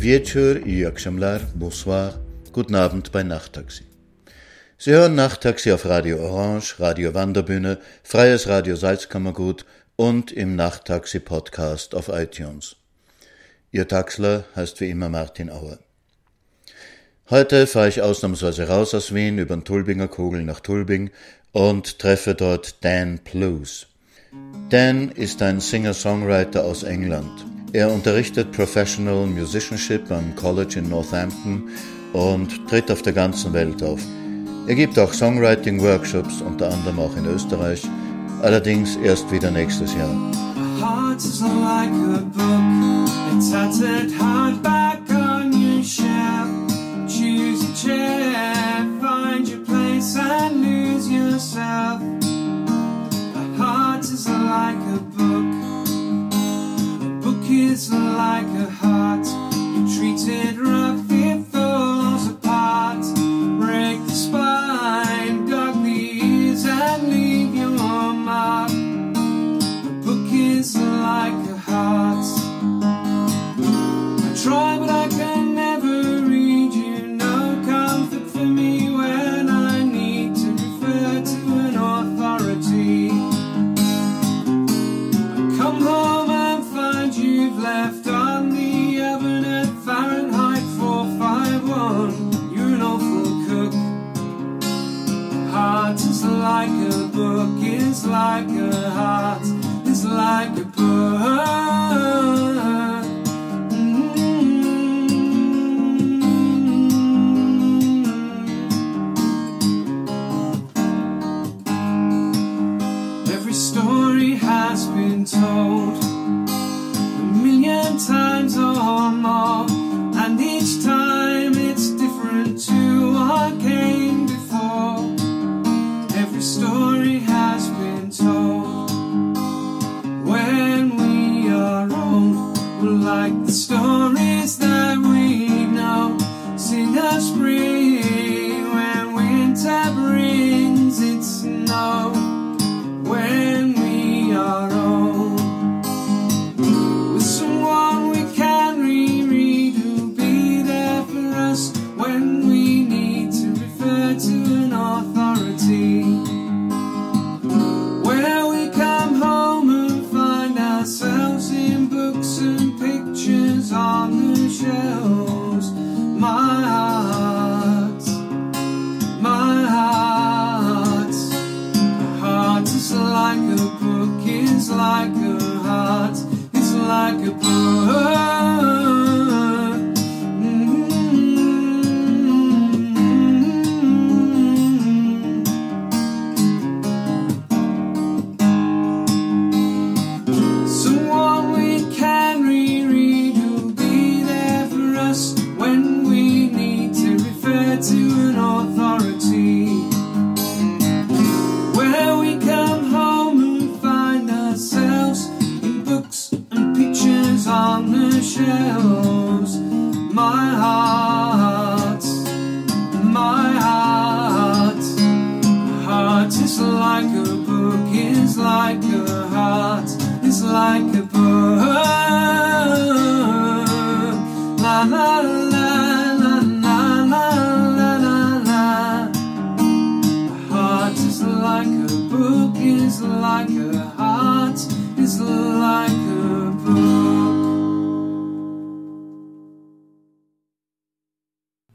Wieczór i Akşamlar, bonsoir, guten Abend bei Nachttaxi. Sie hören Nachttaxi auf Radio Orange, Radio Wanderbühne, Freies Radio Salzkammergut und im Nachttaxi-Podcast auf iTunes. Ihr Taxler heißt wie immer Martin Auer. Heute fahre ich ausnahmsweise raus aus Wien über den Tulbinger Kugel nach Tulbing und treffe dort Dan Plews. Dan ist ein Singer-Songwriter aus England. Er unterrichtet Professional Musicianship am College in Northampton und tritt auf der ganzen Welt auf. Er gibt auch Songwriting-Workshops, unter anderem auch in Österreich, allerdings erst wieder nächstes Jahr. Is like a heart. You treat it rough. It falls apart Break the spine, dog the ears And leave your mark A book is like a heart, it's like a bird. Mm-hmm. Every story has been told a million times or more,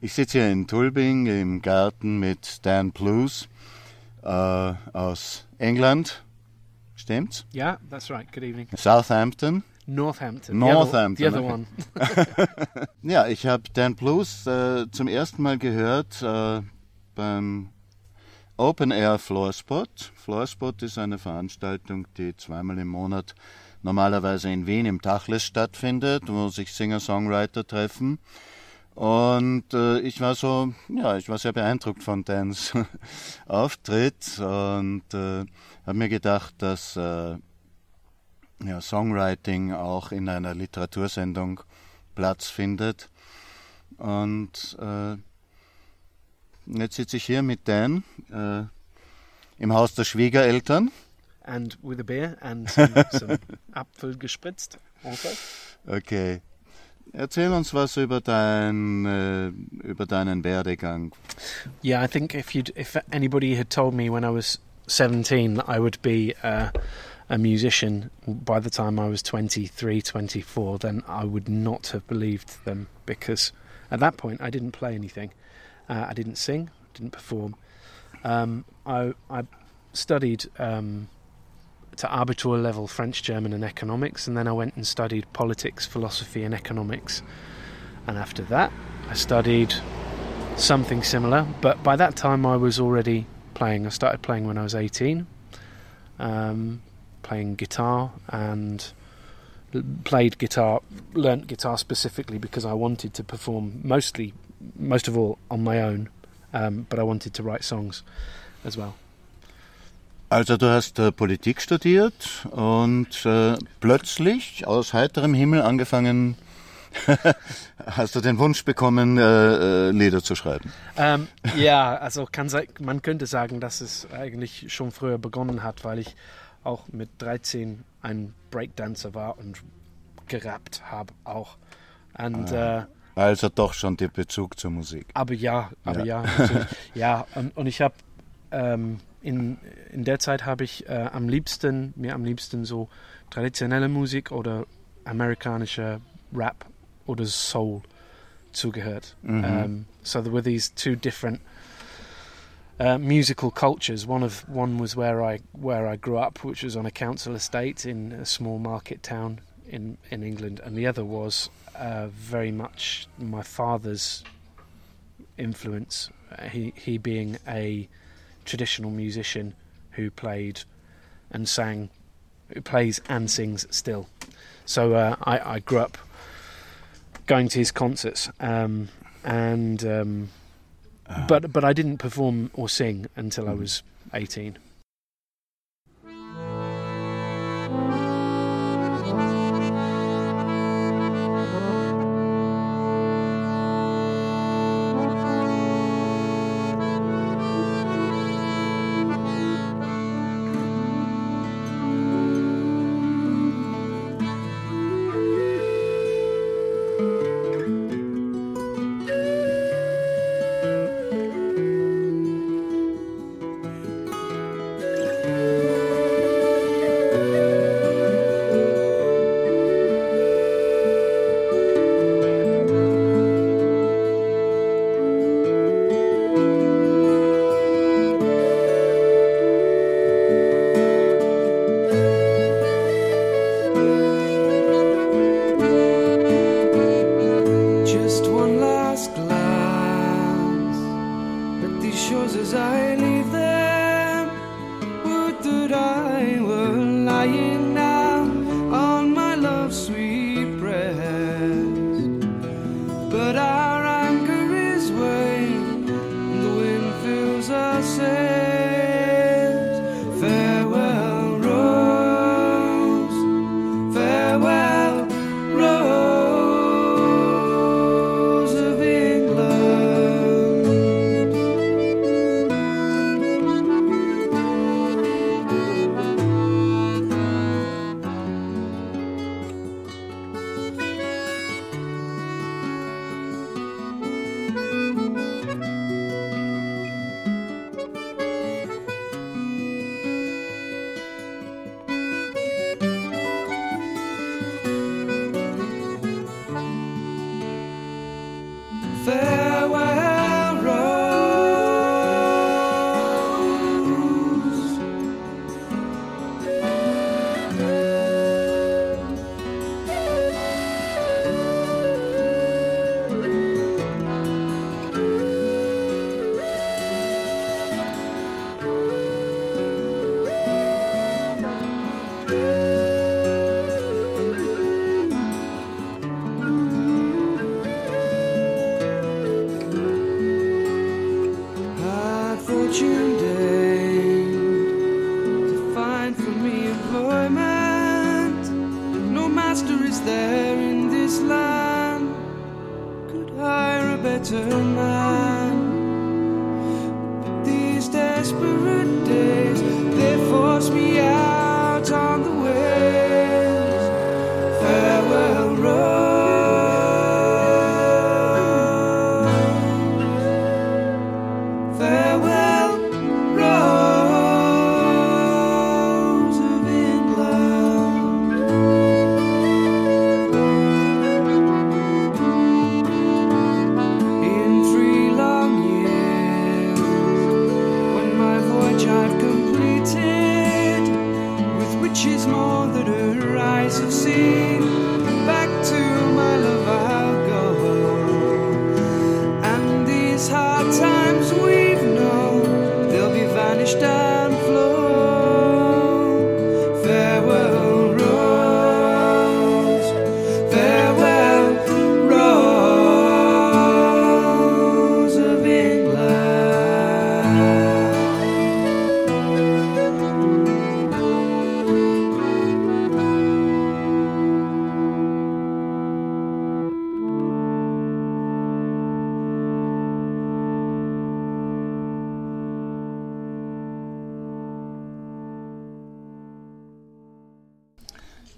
Ich sitze hier in Tulbing im Garten mit Dan Blues äh, aus England. Stimmt's? Yeah, that's right. Good evening. Southampton. Northampton. Northampton, The other, okay. the other one. Ja, ich habe Dan Blues äh, zum ersten Mal gehört äh, beim Open Air Floorspot. Floorspot ist eine Veranstaltung, die zweimal im Monat normalerweise in Wien im Tachles stattfindet, wo sich Singer-Songwriter treffen. Und äh, ich war so, ja, ich war sehr beeindruckt von Dans Auftritt und äh, habe mir gedacht, dass äh, ja, Songwriting auch in einer Literatursendung Platz findet. Und äh, jetzt sitze ich hier mit Dan äh, im Haus der Schwiegereltern. and with a beer and some, some Apfel gespritzt also. Okay. Erzähl uns was über, dein, äh, über deinen Werdegang. Yeah, I think if you if anybody had told me when I was 17 that I would be uh, a musician by the time I was 23, 24, then I would not have believed them because at that point I didn't play anything. Uh, I didn't sing, didn't perform. Um, I, I studied um, to Abitur level French, German, and economics, and then I went and studied politics, philosophy, and economics. And after that, I studied something similar, but by that time I was already playing. I started playing when I was 18, um, playing guitar and played guitar, learnt guitar specifically because I wanted to perform mostly, most of all, on my own, um, but I wanted to write songs as well. Also du hast äh, Politik studiert und äh, plötzlich aus heiterem Himmel angefangen, hast du den Wunsch bekommen, äh, äh, Lieder zu schreiben. Ähm, ja, also kann man könnte sagen, dass es eigentlich schon früher begonnen hat, weil ich auch mit 13 ein Breakdancer war und gerappt habe auch. Und, äh, Also doch schon der Bezug zur Musik. aber ja, aber Ja. ja, ja. Und, und ich habe ähm, in, in der Zeit habe ich äh, am liebsten mir am liebsten so traditionelle Musik oder amerikanische Rap oder Soul zugehört. Mhm. Um, so there were these two different uh, musical cultures. One of one was where I where I grew up, which was on a council estate in a small market town in in England, and the other was uh, very much my father's influence. Uh, he he being a traditional musician who played and sang, who plays and sings still. So uh, I, I grew up going to his concerts, um, and um, Ah. but but I didn't perform or sing until I was eighteen.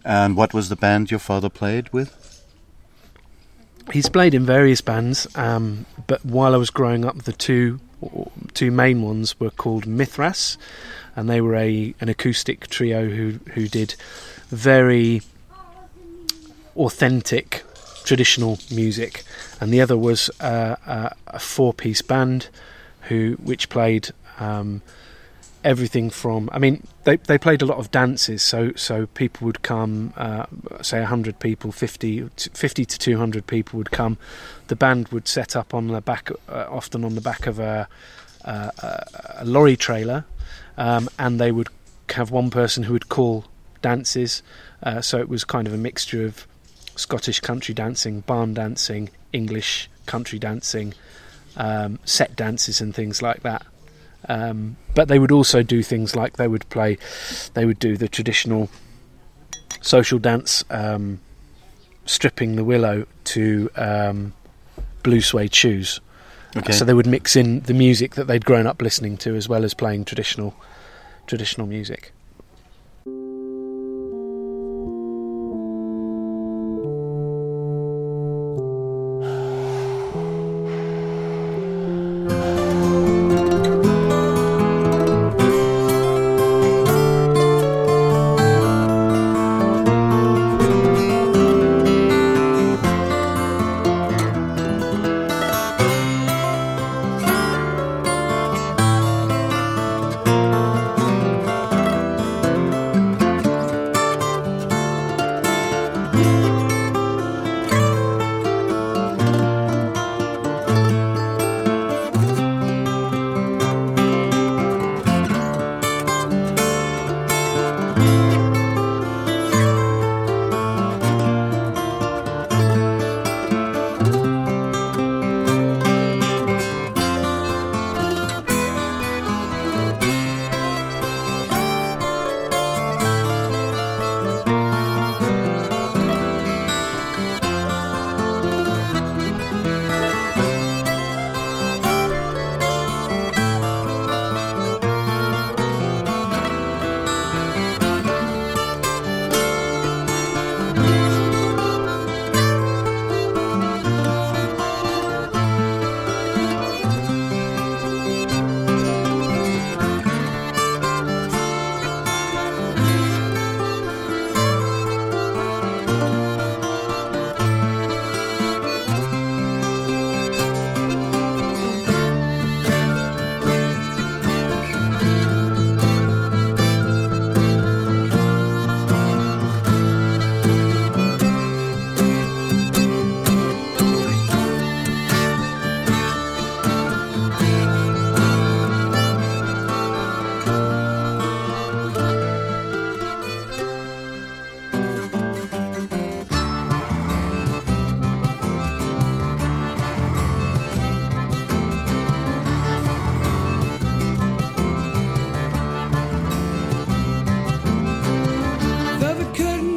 And what was the band your father played with? He's played in various bands, um, but while I was growing up, the two two main ones were called Mithras, and they were a an acoustic trio who who did very authentic traditional music, and the other was uh, a, a four piece band who which played. Um, everything from I mean they they played a lot of dances so so people would come uh, say 100 people 50 50 to 200 people would come. The band would set up on the back uh, often on the back of a a, a, a lorry trailer um, and they would have one person who would call dances. Uh, so it was kind of a mixture of Scottish country dancing barn dancing English country dancing um, set dances and things like that um, but they would also do things like they would play, they would do the traditional social dance, um, stripping the willow to um, blue suede shoes. Okay. So they would mix in the music that they'd grown up listening to, as well as playing traditional, traditional music.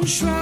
try.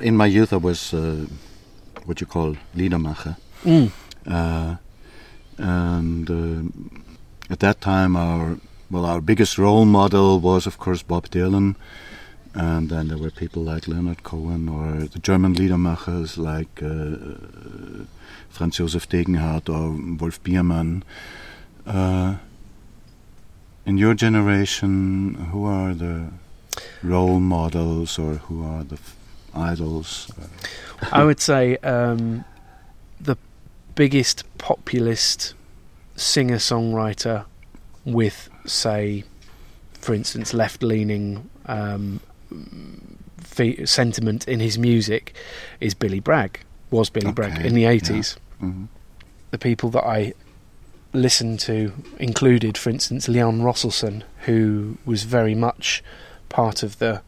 In my youth, I was uh, what you call Liedermacher. Mm. Uh, and uh, at that time, our well, our biggest role model was, of course, Bob Dylan. And then there were people like Leonard Cohen or the German Liedermachers like uh, Franz Josef Degenhardt or Wolf Biermann. Uh, in your generation, who are the role models or who are the f- idols? I would say um, the biggest populist singer songwriter with, say, for instance, left leaning um, fe- sentiment in his music is Billy Bragg, was Billy Bragg in the yeah. 80s. Mhm. The people that I listened to included, for instance, Leon Rosselson, who was very much part of the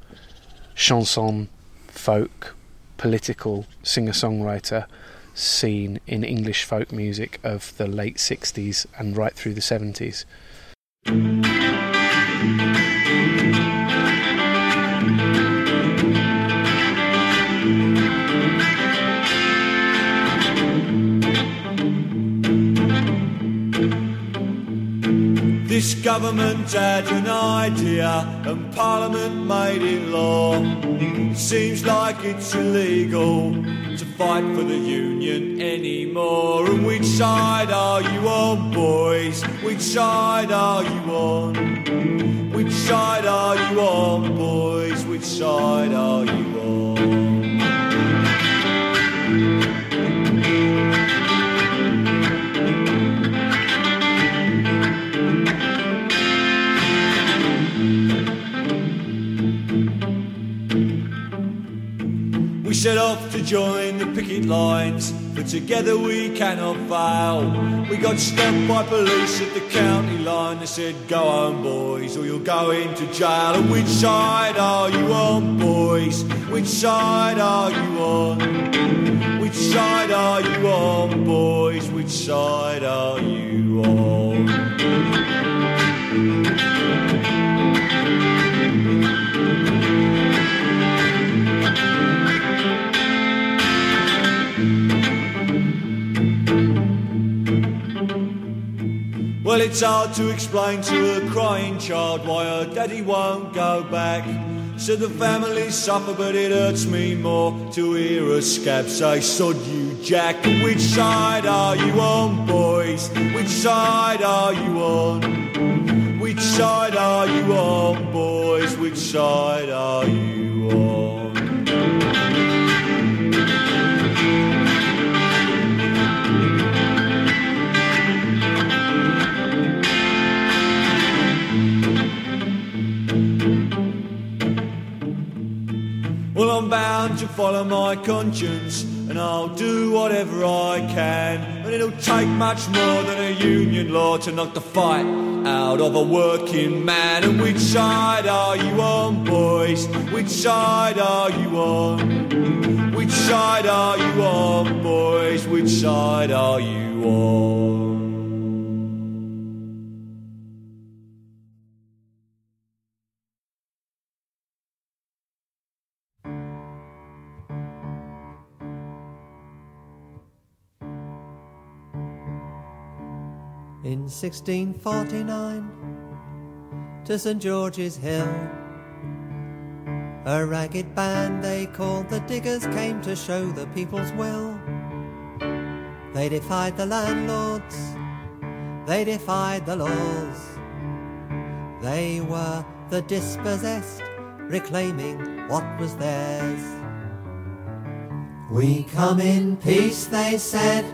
chanson folk political singer songwriter scene in English folk music of the late 60s and right through the 70s. This government had an idea and Parliament made it law. Seems like it's illegal to fight for the union anymore. And which side are you on, boys? Which side are you on? Which side are you on, boys? Which side are you on? Set off to join the picket lines, for together we cannot fail. We got stopped by police at the county line. They said, Go home, boys, or you'll go into jail. And which side are you on, boys? Which side are you on? Which side are you on, boys? Which side are you on? Well, it's hard to explain to a crying child why her daddy won't go back. So the family suffer, but it hurts me more to hear a scab say, Sod you, Jack. Which side are you on, boys? Which side are you on? Which side are you on, boys? Which side are you on? Bound to follow my conscience, and I'll do whatever I can. And it'll take much more than a union law to knock the fight out of a working man. And which side are you on, boys? Which side are you on? Which side are you on, boys? Which side are you on? 1649 to St George's Hill. A ragged band they called the Diggers came to show the people's will. They defied the landlords, they defied the laws. They were the dispossessed, reclaiming what was theirs. We come in peace, they said,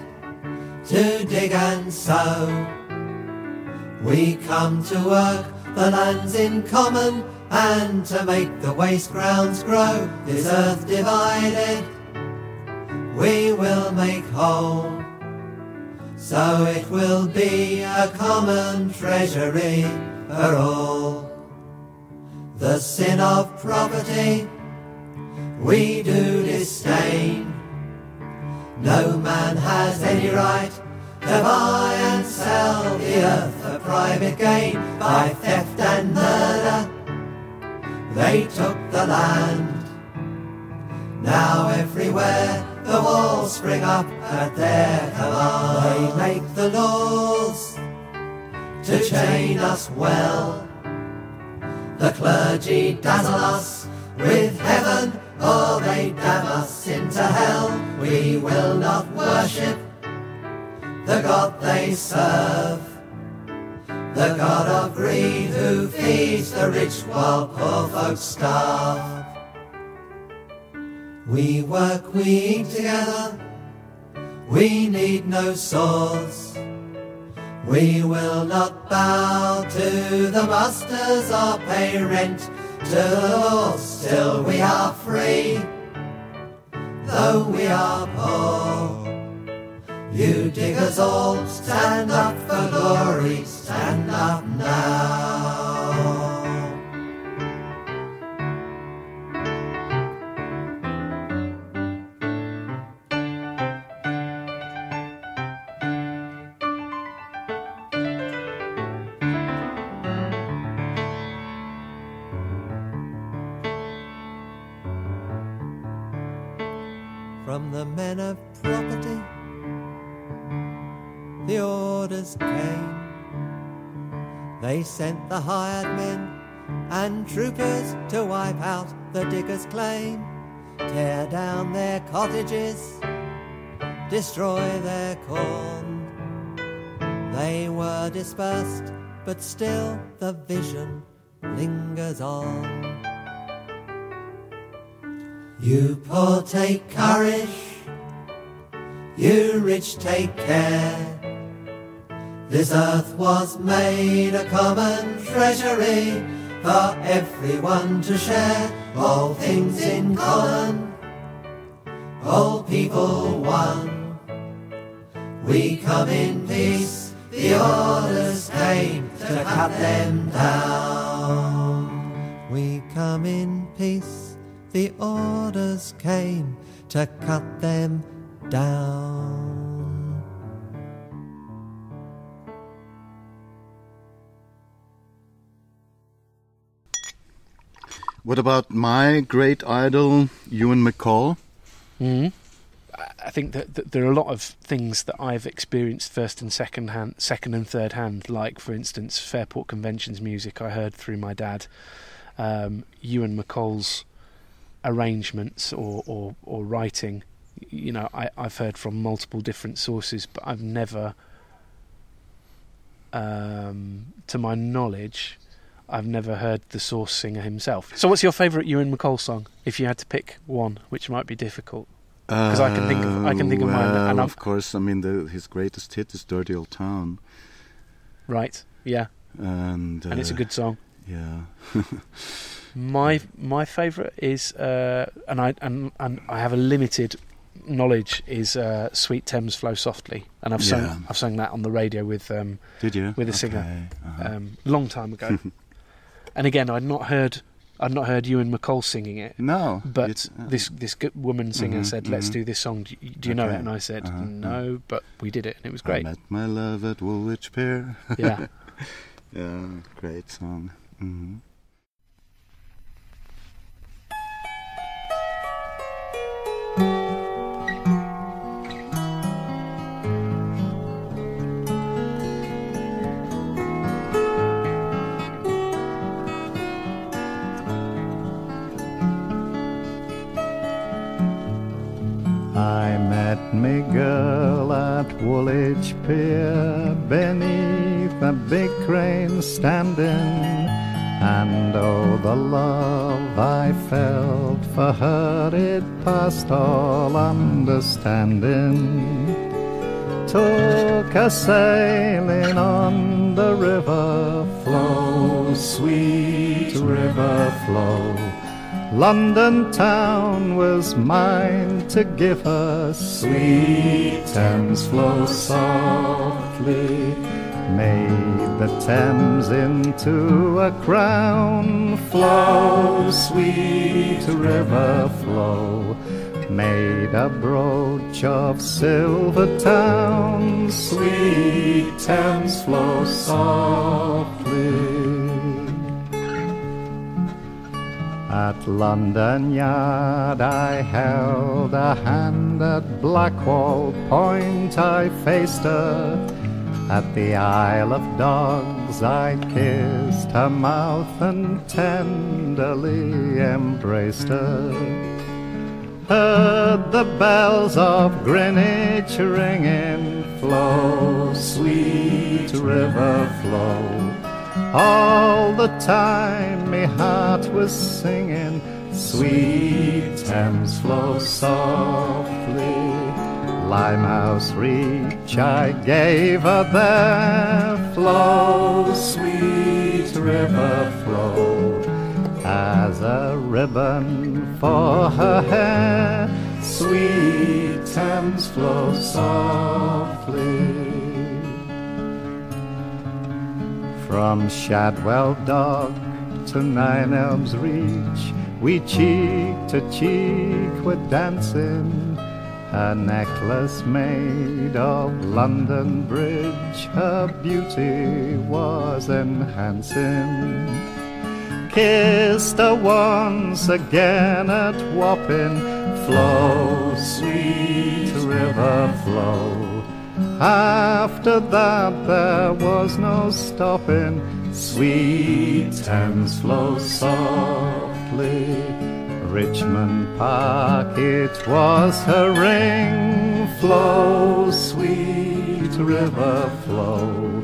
to dig and sow. We come to work the lands in common and to make the waste grounds grow. This earth divided, we will make whole. So it will be a common treasury for all. The sin of property we do disdain. No man has any right to buy and sell the earth for private gain by theft and murder. They took the land. Now everywhere the walls spring up at their command. They make the laws to chain us well. The clergy dazzle us with heaven, or they damn us into hell. We will not worship the God they serve. The God of greed who feeds the rich while poor folks starve. We work, we eat together, we need no swords. We will not bow to the masters or pay rent to till we are free, though we are poor. You diggers all, stand up for glory, stand up now. Sent the hired men and troopers to wipe out the diggers' claim, tear down their cottages, destroy their corn. They were dispersed, but still the vision lingers on. You poor take courage, you rich take care. This earth was made a common treasury for everyone to share. All things in common, all people one. We come in peace, the orders came to cut them down. We come in peace, the orders came to cut them down. What about my great idol, Ewan MacColl? Mm. I think that, that there are a lot of things that I've experienced first and second hand, second and third hand. Like, for instance, Fairport Conventions music I heard through my dad. Um, Ewan MacColl's arrangements or, or, or writing, you know, I, I've heard from multiple different sources, but I've never, um, to my knowledge, I've never heard the source singer himself. So, what's your favourite Ewan MacColl song? If you had to pick one, which might be difficult. 'Cause I can think of- I can think of mine, and of I've- course, I mean, the, his greatest hit is "Dirty Old Town," Right? Yeah, and and it's a uh, good song. yeah. My my favourite is, uh, and I and, and I have a limited knowledge is uh, "Sweet Thames Flow Softly," and I've Yeah. sung I've sung that on the radio with um, Did you With a singer. Okay, uh-huh. um long time ago. and again, I'd not heard I'd not heard Ewan MacColl singing it, no, but uh, this this woman singer Mhm, said, "Let's mhm. do this song. Do you, do you know it?" And I said, Uh-huh, "No," but we did it, and it was I great. met my love at Woolwich Pier. yeah. yeah, great song. hmm Woolwich Pier beneath a big crane standing, and oh, the love I felt for her it passed all understanding. Took a sailing on the river flow, sweet river flow. London town was mine to give her sweet Thames flow softly. Made the Thames into a crown, flow, sweet river flow. Made a brooch of silver town, sweet Thames flow softly. At London Yard I held a hand at Blackwall Point. I faced her. At the Isle of Dogs I kissed her mouth and tenderly embraced her. Heard the bells of Greenwich ringing Flow, sweet river flow all the time me heart was singing, sweet Thames flow softly. Limehouse Reach I gave her there, flow, sweet river flow. As a ribbon for her hair, sweet Thames flow softly. From Shadwell Dock to Nine Elms Reach, we cheek to cheek were dancing. A necklace made of London Bridge, her beauty was enhancing. Kissed her once again at Wapping, flow, sweet river flow. After that there was no stopping, sweet Thames flow softly. Richmond Park, it was her ring, flow, sweet river flow.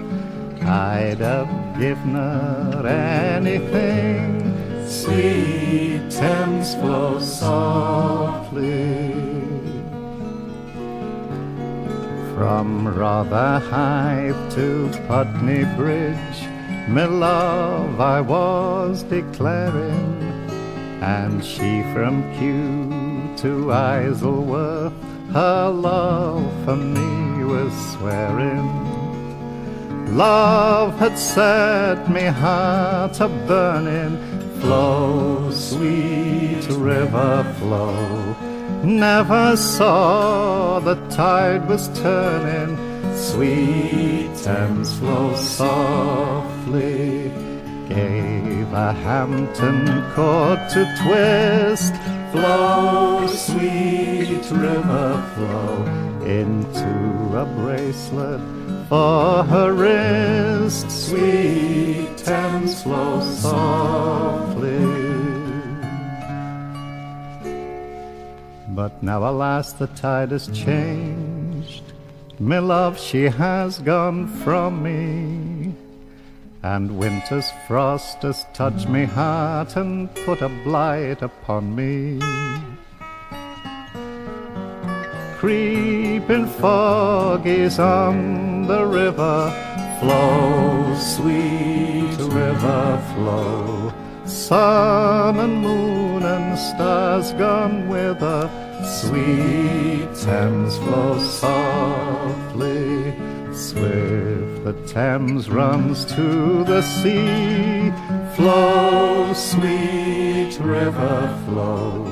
I'd have given her anything, sweet Thames flow softly. From Rotherhithe to Putney Bridge, my love I was declaring, and she from Kew to Isleworth, her love for me was swearing. Love had set me heart a burning, flow, sweet river flow. Never saw the tide was turning, sweet Thames flow softly. Gave a Hampton court to twist, Flow, sweet river, flow into a bracelet for her wrist. Sweet Thames, flow softly. But now, alas, the tide has changed. My love, she has gone from me. And winter's frost has touched me heart and put a blight upon me. Creeping fog is on the river, flow, sweet river, flow. Sun and moon and stars gone with her, sweet Thames flow softly. Swift the Thames runs to the sea. Flow, sweet river, flow.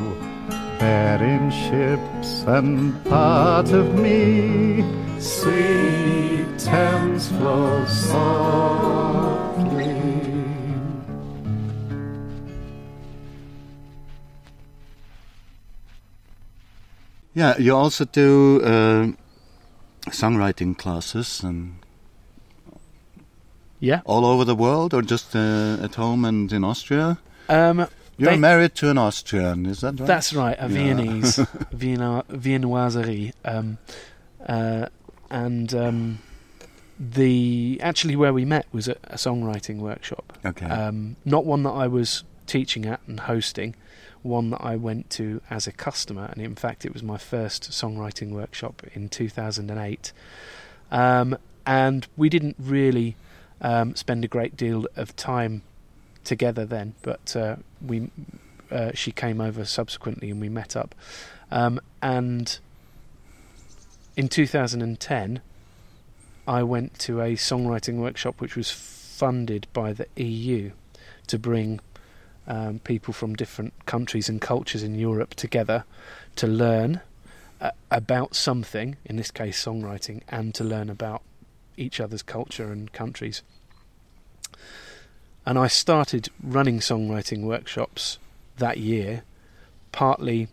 Bearing ships and part of me. Sweet Thames flow softly. Yeah, you also do uh, songwriting classes and Yeah. all over the world, or just uh, at home and in Austria. Um, You're They- married to an Austrian, is that right? That's right, a Yeah. Viennese, Vienna, Viennoiserie, um, uh, and um, the actually where we met was at a songwriting workshop. Okay. Um, not one that I was teaching at and hosting, one that I went to as a customer, and in fact, it was my first songwriting workshop in 2008. Um, and we didn't really um, spend a great deal of time together then, but uh, we uh, she came over subsequently and we met up. Um, and in 2010, I went to a songwriting workshop which was funded by the EU to bring um, people from different countries and cultures in Europe together to learn uh, about something, in this case songwriting, and to learn about each other's culture and countries. And I started running songwriting workshops that year, partly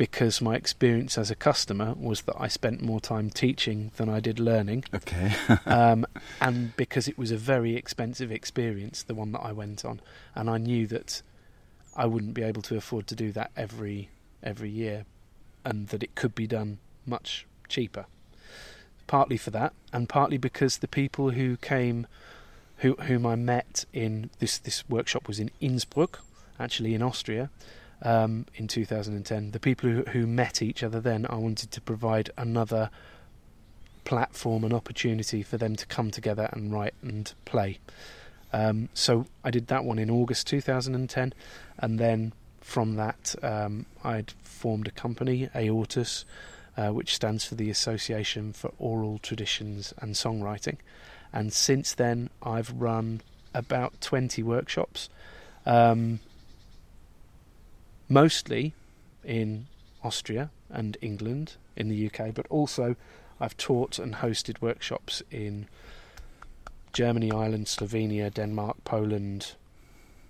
because my experience as a customer was that I spent more time teaching than I did learning, okay. um, and because it was a very expensive experience, the one that I went on, and I knew that I wouldn't be able to afford to do that every every year, and that it could be done much cheaper. Partly for that, and partly because the people who came, who whom I met in this this workshop was in Innsbruck, actually in Austria, um, in 2010. The people who, who met each other then, I wanted to provide another platform and opportunity for them to come together and write and play. Um, so I did that one in August 2010, and then from that um, I'd formed a company, Aortus, uh, which stands for the Association for Oral Traditions and Songwriting. And since then, I've run about 20 workshops, um, mostly in Austria and England, in the UK, but also I've taught and hosted workshops in Germany, Ireland, Slovenia, Denmark, Poland,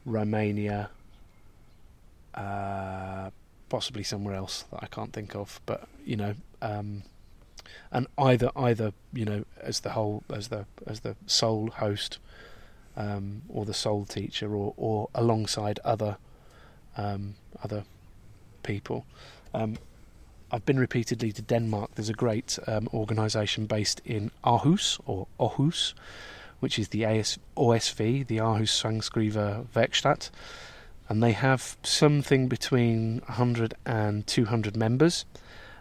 Romania, uh, possibly somewhere else that I can't think of. But you know, um, and either either you know as the whole as the as the sole host um, or the sole teacher or or alongside other um, other people. Um, I've been repeatedly to Denmark. There's a great um, organisation based in Aarhus or Aarhus, which is the AS- OSV, the Aarhus Sangskriver Werkstatt, and they have something between 100 and 200 members.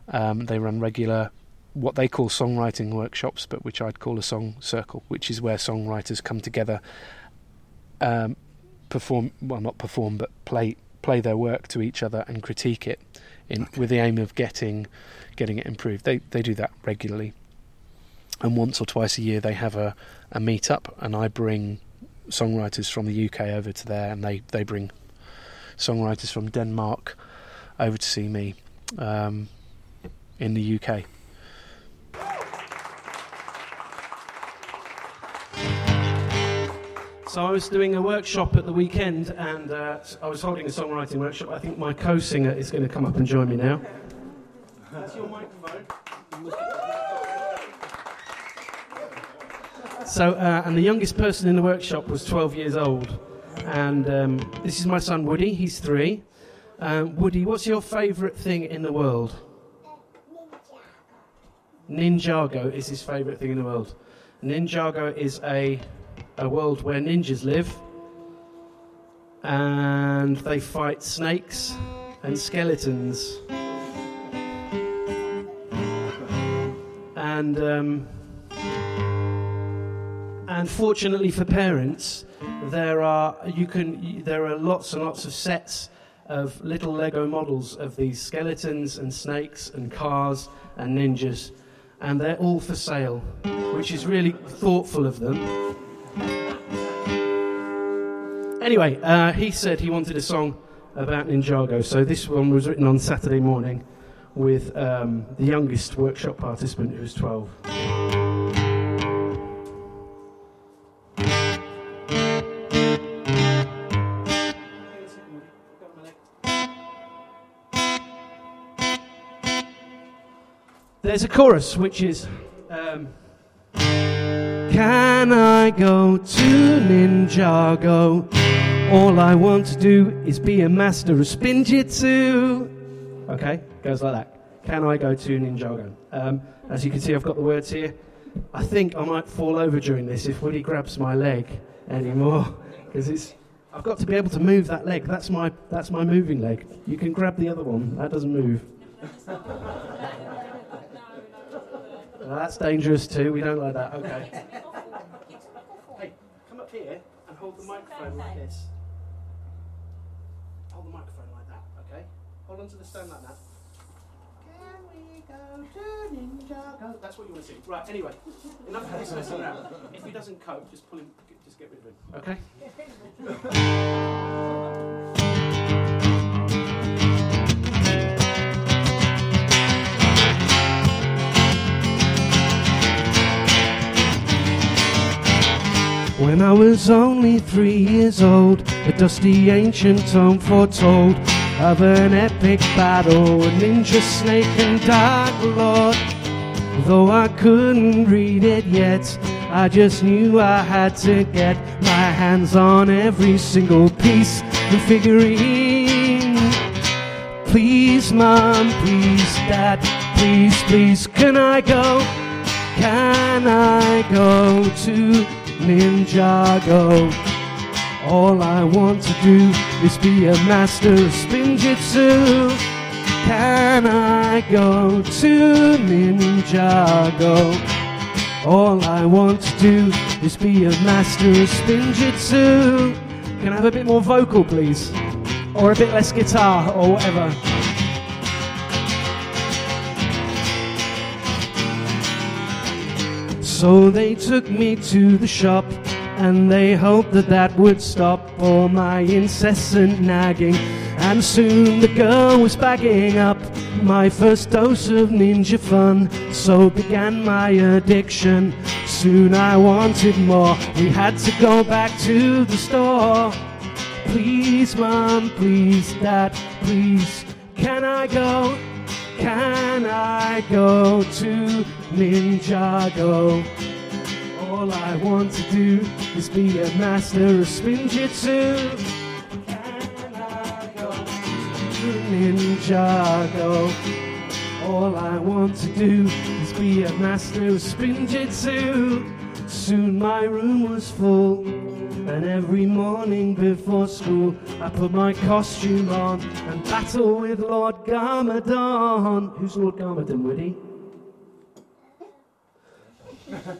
Um, they run regular, what they call songwriting workshops, but which I'd call a song circle, which is where songwriters come together, um, perform well, not perform, but play play their work to each other and critique it, in with the aim of getting getting it improved. They they do that regularly, and once or twice a year they have a a meet up, and I bring songwriters from the UK over to there, and they they bring songwriters from Denmark over to see me um, in the UK. So I was doing a workshop at the weekend, and uh, I was holding a songwriting workshop. I think my co-singer is going to come up and join me now. That's your microphone. So, uh, and the youngest person in the workshop was 12 years old, and um, this is my son Woody. He's three. Um, Woody, what's your favourite thing in the world? Ninjago is his favourite thing in the world. Ninjago is a a world where ninjas live and they fight snakes and skeletons. And um, and fortunately for parents, there are you can there are lots and lots of sets of little Lego models of these skeletons and snakes and cars and ninjas, and they're all for sale, which is really thoughtful of them. Anyway, uh, he said he wanted a song about Ninjago, so this one was written on Saturday morning with um, the youngest workshop participant, who was 12. There's a chorus which is. Um, Can I go to Ninjago? All I want to do is be a master of spinjitzu. Okay, goes like that. Can I go to Ninjago? Um, as you can see, I've got the words here. I think I might fall over during this if Woody grabs my leg anymore, because it's. I've got to be able to move that leg. That's my that's my moving leg. You can grab the other one. That doesn't move. Well, that's dangerous too. We don't like that. Okay. Hey, come up here and hold the microphone like this. Hold the microphone like that, okay? Hold on to the stone like that. Can we go to Ninjago? That's what you want to see. Right, anyway, enough of this messing around. If he doesn't cope, just pull him, just get rid of him. Okay? When I was only three years old, a dusty ancient tome foretold of an epic battle, a ninja snake and dark lord. Though I couldn't read it yet, I just knew I had to get my hands on every single piece and figurine. Please, mom, please, dad, please, please, can I go? Can I go to Ninjago? All I want to do is be a master of spinjitzu. Can I go to Ninjago? All I want to do is be a master of spinjitzu. Can I have a bit more vocal, please? Or a bit less guitar, or whatever. So they took me to the shop and they hoped that that would stop all my incessant nagging. And soon the girl was bagging up my first dose of ninja fun. So began my addiction. Soon I wanted more. We had to go back to the store. Please, mom, please, dad, please, can I go? Can I go to Ninjago? All I want to do is be a master of spinjitzu. Can I go to Ninjago? All I want to do is be a master of spinjitzu. Soon my room was full, and every morning before school, I put my costume on and battle with Lord Garmadon. Who's Lord Garmadon, Woody?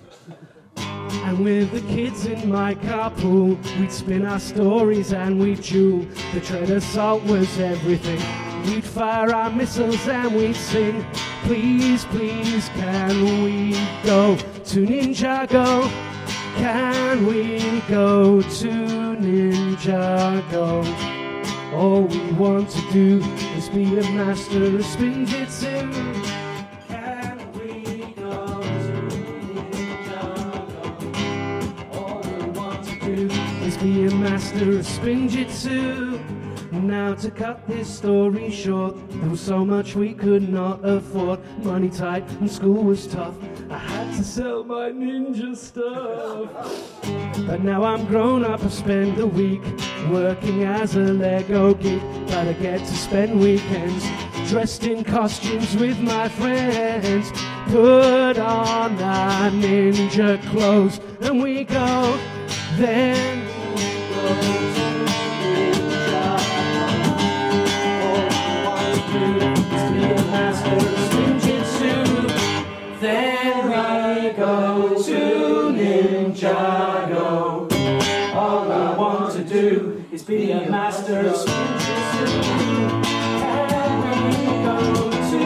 And with the kids in my carpool, we'd spin our stories and we'd chew. The tread assault was everything. We'd fire our missiles and we'd sing. Please, please, can we go to Ninjago? Can we go to Ninjago? All we want to do is be a master of spinjitzu. Can we go to Ninjago? All we want to do is be a master of spinjitzu. Now to cut this story short, there was so much we could not afford. Money tight and school was tough. I had to sell my ninja stuff. But now I'm grown up, I spend the week working as a Lego geek. But I get to spend weekends dressed in costumes with my friends. Put on our ninja clothes and we go. Then be a master of. All I want to do is be a master of ninjutsu. Then we go to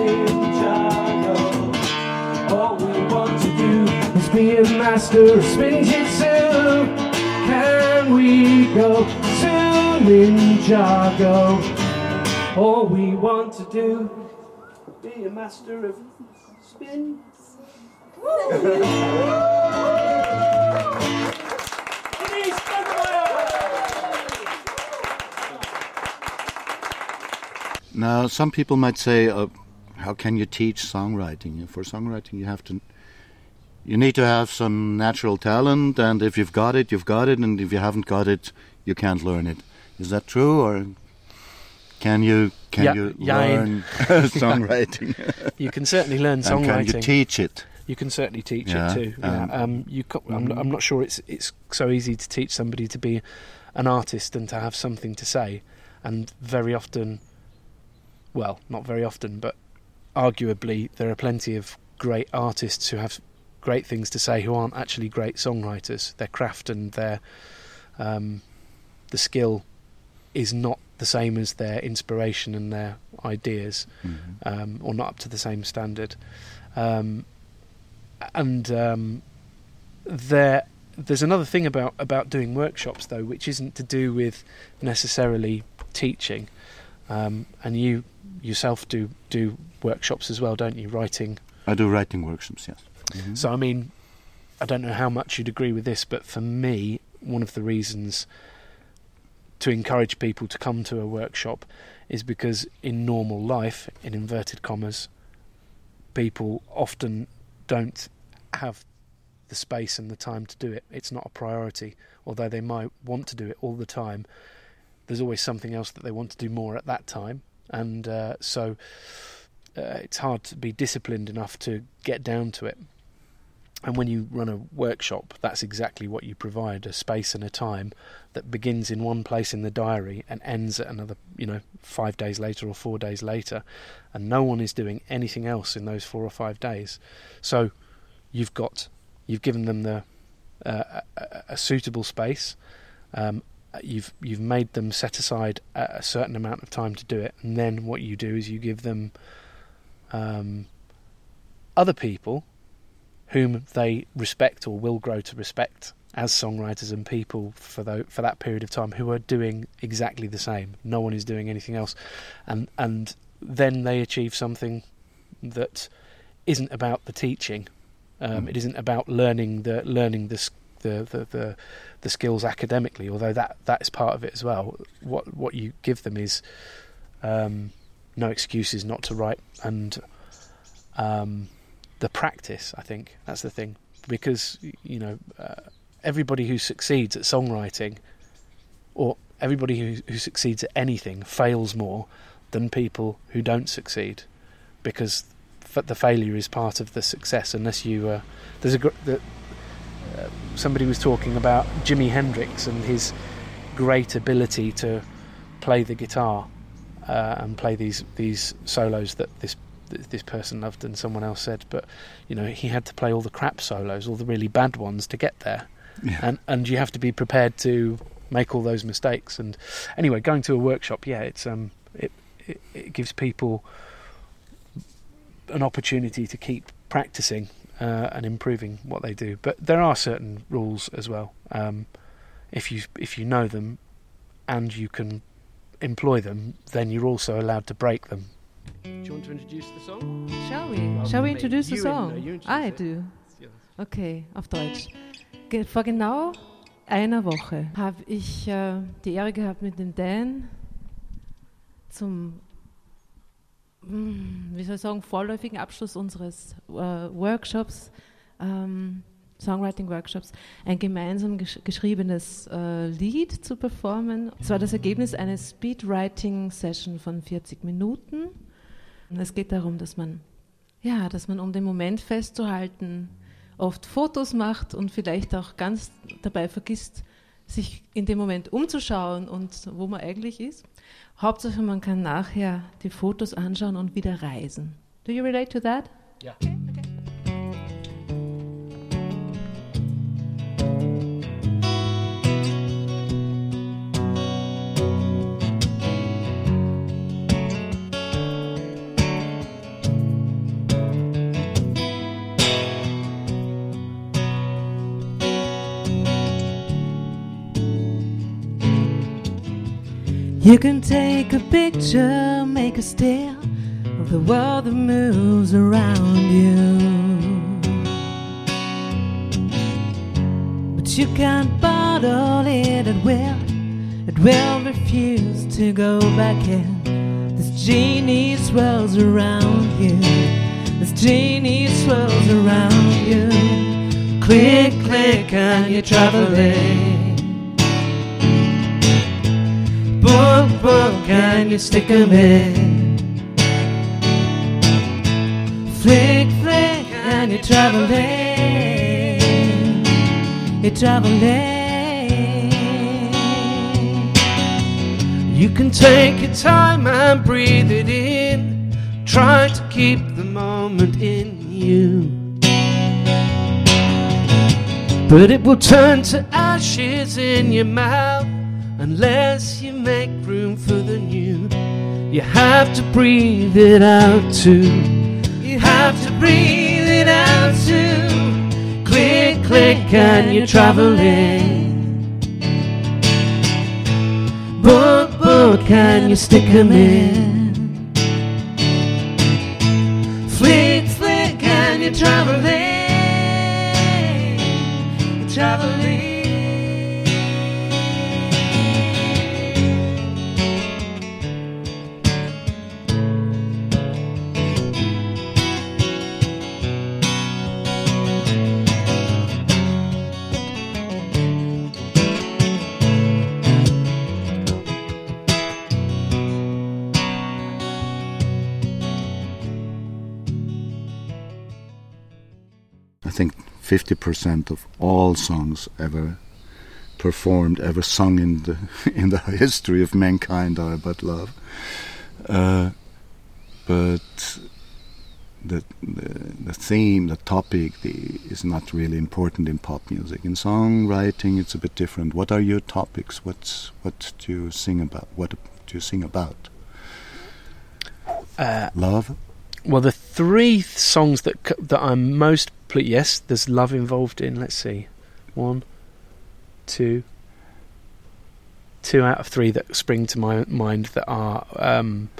Ninjago. All we want to do is be a master spinjitzu. Can we go to Ninjago? All we want to do a master of spin. Now, some people might say, uh, "How can you teach songwriting? For songwriting, you have to, you need to have some natural talent, and if you've got it, you've got it, and if you haven't got it, you can't learn it." Is that true, or can you can Yeah, you learn songwriting? You can certainly learn songwriting. and can you teach it? You can certainly teach Yeah, it too. Yeah. um, Um, you, co- I'm, not, I'm not sure it's it's so easy to teach somebody to be an artist and to have something to say, and very often, well, not very often, but arguably there are plenty of great artists who have great things to say who aren't actually great songwriters. Their craft and their um, the skill is not the same as their inspiration and their ideas um, or not up to the same standard. Um, and um, there, there's another thing about about doing workshops though, which isn't to do with necessarily teaching. Um, and you yourself do do workshops as well, don't you? Writing. I do writing workshops. Yes. Mhm. So I mean, I don't know how much you'd agree with this, but for me, one of the reasons to encourage people to come to a workshop is because in normal life, in inverted commas, people often don't have the space and the time to do it. It's not a priority, although they might want to do it all the time. There's always something else that they want to do more at that time, and uh, so uh, it's hard to be disciplined enough to get down to it. And when you run a workshop, that's exactly what you provide a space and a time that begins in one place in the diary and ends at another, you know, five days later or four days later. And no one is doing anything else in those four or five days. So you've got, you've given them the, uh, a, a suitable space. Um, you've you've made them set aside a, a certain amount of time to do it, and then what you do is you give them um, other people whom they respect or will grow to respect as songwriters and people for tho- for that period of time who are doing exactly the same. No one is doing anything else, and and then they achieve something that isn't about the teaching. Um, Mm. It isn't about learning the learning the, the the the the skills academically, although that that is part of it as well. What what you give them is um, no excuses not to write and um, the practice. I think that's the thing because you know uh, everybody who succeeds at songwriting or everybody who, who succeeds at anything fails more than people who don't succeed because the failure is part of the success unless you uh, there's a gr- the, uh, somebody was talking about Jimi Hendrix and his great ability to play the guitar uh, and play these these solos that this this person loved and someone else said but you know he had to play all the crap solos all the really bad ones to get there. Yeah. and and you have to be prepared to make all those mistakes. And anyway going to a workshop yeah it's um it it, it gives people an opportunity to keep practicing uh, and improving what they do. But there are certain rules as well um if you if you know them and you can employ them then you're also allowed to break them do you want to introduce the song Shall we? Rather Shall we introduce the in- song? no, you introduce I it. do. Okay, auf Deutsch. Ge for genau einer Woche habe ich äh, die Ehre gehabt, mit dem Dan zum, hm, wie soll ich sagen, vorläufigen Abschluss unseres äh, Workshops, ähm, Songwriting-Workshops, ein gemeinsam gesch geschriebenes äh, Lied zu performen. Es war das Ergebnis einer Speedwriting-Session von 40 Minuten. Und es geht darum, dass man, ja, dass man, um den Moment festzuhalten, oft Fotos macht und vielleicht auch ganz dabei vergisst, sich in dem Moment umzuschauen und wo man eigentlich ist. Hauptsache, man kann nachher die Fotos anschauen und wieder reisen. Do you relate to that? Ja. Okay. okay. You can take a picture, make a still of the world that moves around you. But you can't bottle it at will, it will refuse to go back in. This genie swirls around you, this genie swirls around you. Click, click, and you're traveling. Book, and you stick 'em in. Flick, flick, and you're traveling. You're traveling. You can take your time and breathe it in. Try to keep the moment in you. But it will turn to ashes in your mouth unless you make room for the new. You have to breathe it out too. You have to breathe it out too. Click, click, and you're traveling. Book, book, and you stick 'em in. Flick, flick, and you're traveling. Traveling. Think 50% of all songs ever performed, ever sung in the in the history of mankind are about love. Uh, but the, the, the theme, the topic, the, is not really important in pop music. In songwriting, it's a bit different. What are your topics? What's what do you sing about? What do you sing about? Uh, love. Well, the three th- songs that c- that I'm most Yes, there's love involved in. Let's see, one, two, two out of three that spring to my mind that are um,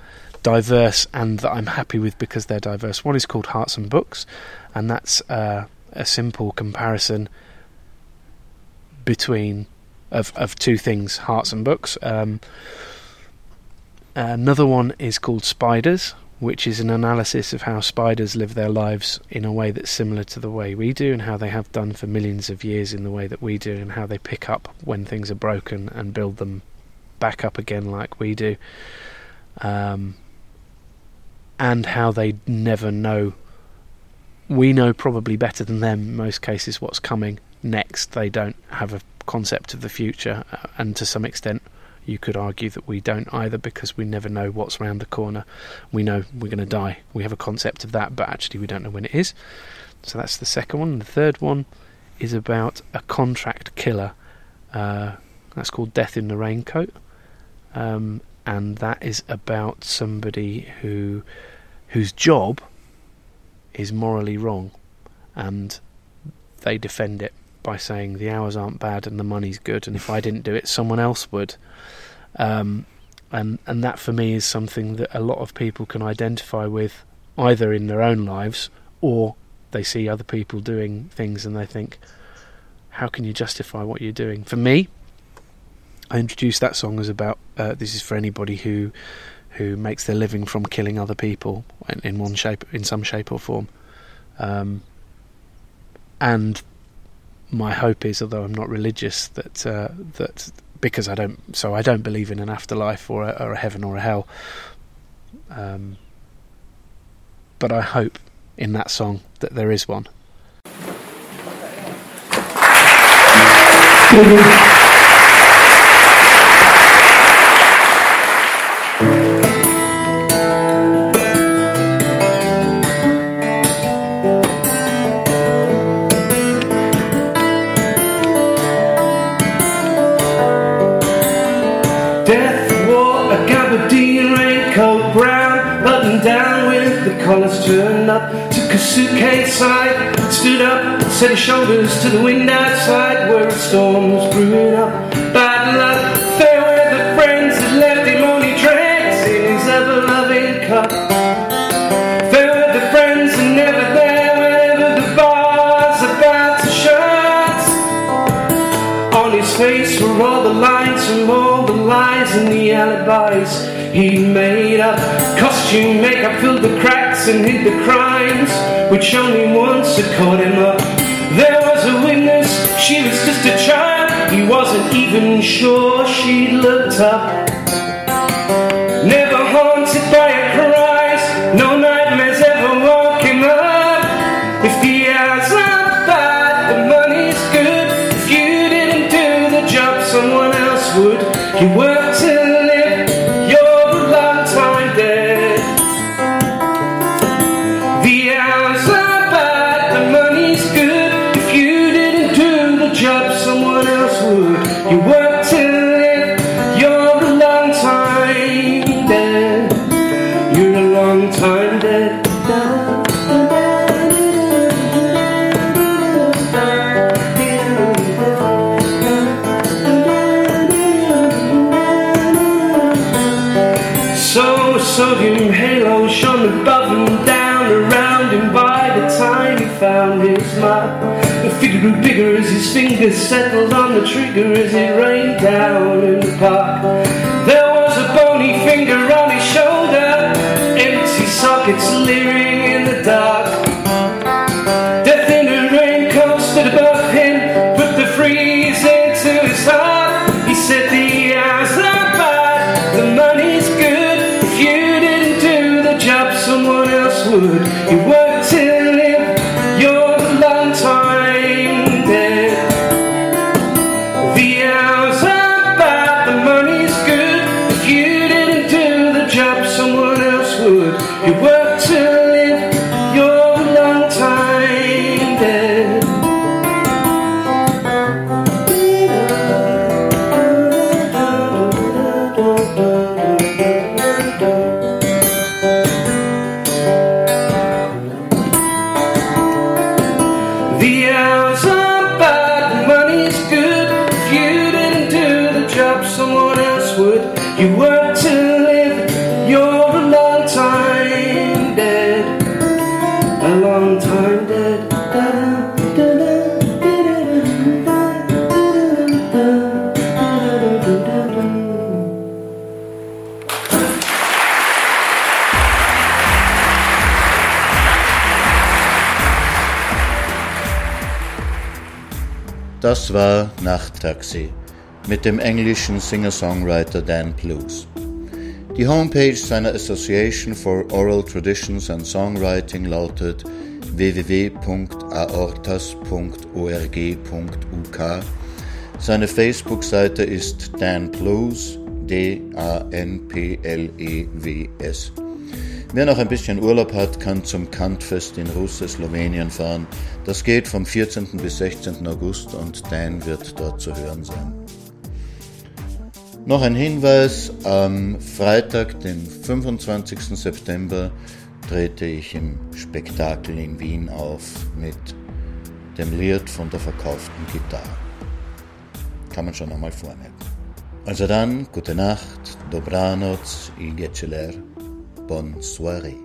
diverse and that I'm happy with because they're diverse. One is called Hearts and Books, and that's uh, a simple comparison between of of two things: hearts and books. Um, another one is called Spiders, which is an analysis of how spiders live their lives in a way that's similar to the way we do and how they have done for millions of years in the way that we do and how they pick up when things are broken and build them back up again like we do. Um, and how they never know. We know probably better than them in most cases what's coming next. They don't have a concept of the future, uh, and to some extent, you could argue that we don't either because we never know what's around the corner. We know we're going to die. We have a concept of that, but actually we don't know when it is. So that's the second one. The third one is about a contract killer. Uh, that's called Death in the Raincoat. Um, and that is about somebody who whose job is morally wrong and they defend it by saying the hours aren't bad and the money's good and if I didn't do it someone else would um, and and that for me is something that a lot of people can identify with either in their own lives or they see other people doing things and they think how can you justify what you're doing? For me, I introduced that song as about uh, this is for anybody who who makes their living from killing other people in, in one shape, in some shape or form. Um, and my hope is, although I'm not religious, that uh, that because I don't, so I don't believe in an afterlife or a, or a heaven or a hell. Um, but I hope in that song that there is one. suitcase side, stood up, set his shoulders to the wind outside where a storm was brewing up. Bad luck, fair weather friends had left him only dregs in his ever loving cup. Fair weather friends are never there whenever the bar's about to shut. On his face were all the lines from all the lies and the alibis he made up. Costume makeup filled the cracks and hid the crimes, which only once had caught him up. There was a witness, she was just a child. He wasn't even sure she looked up. The trigger it rained down Nachttaxi mit dem englischen Singer-Songwriter Dan Blues. Die Homepage seiner Association for Oral Traditions and Songwriting lautet www.aortas.org.uk. Seine Facebook-Seite ist Dan Blues, D-A-N-P-L-E-W-S. Wer noch ein bisschen Urlaub hat, kann zum Kantfest in Russe, Slowenien fahren. Das geht vom 14. bis 16. August und Dan wird dort zu hören sein. Noch ein Hinweis, am Freitag, den 25. September, trete ich im Spektakel in Wien auf mit dem Lied von der verkauften Gitarre. Kann man schon einmal vornehmen. Also dann, gute Nacht, dobranoc i geceler, bonne soirée.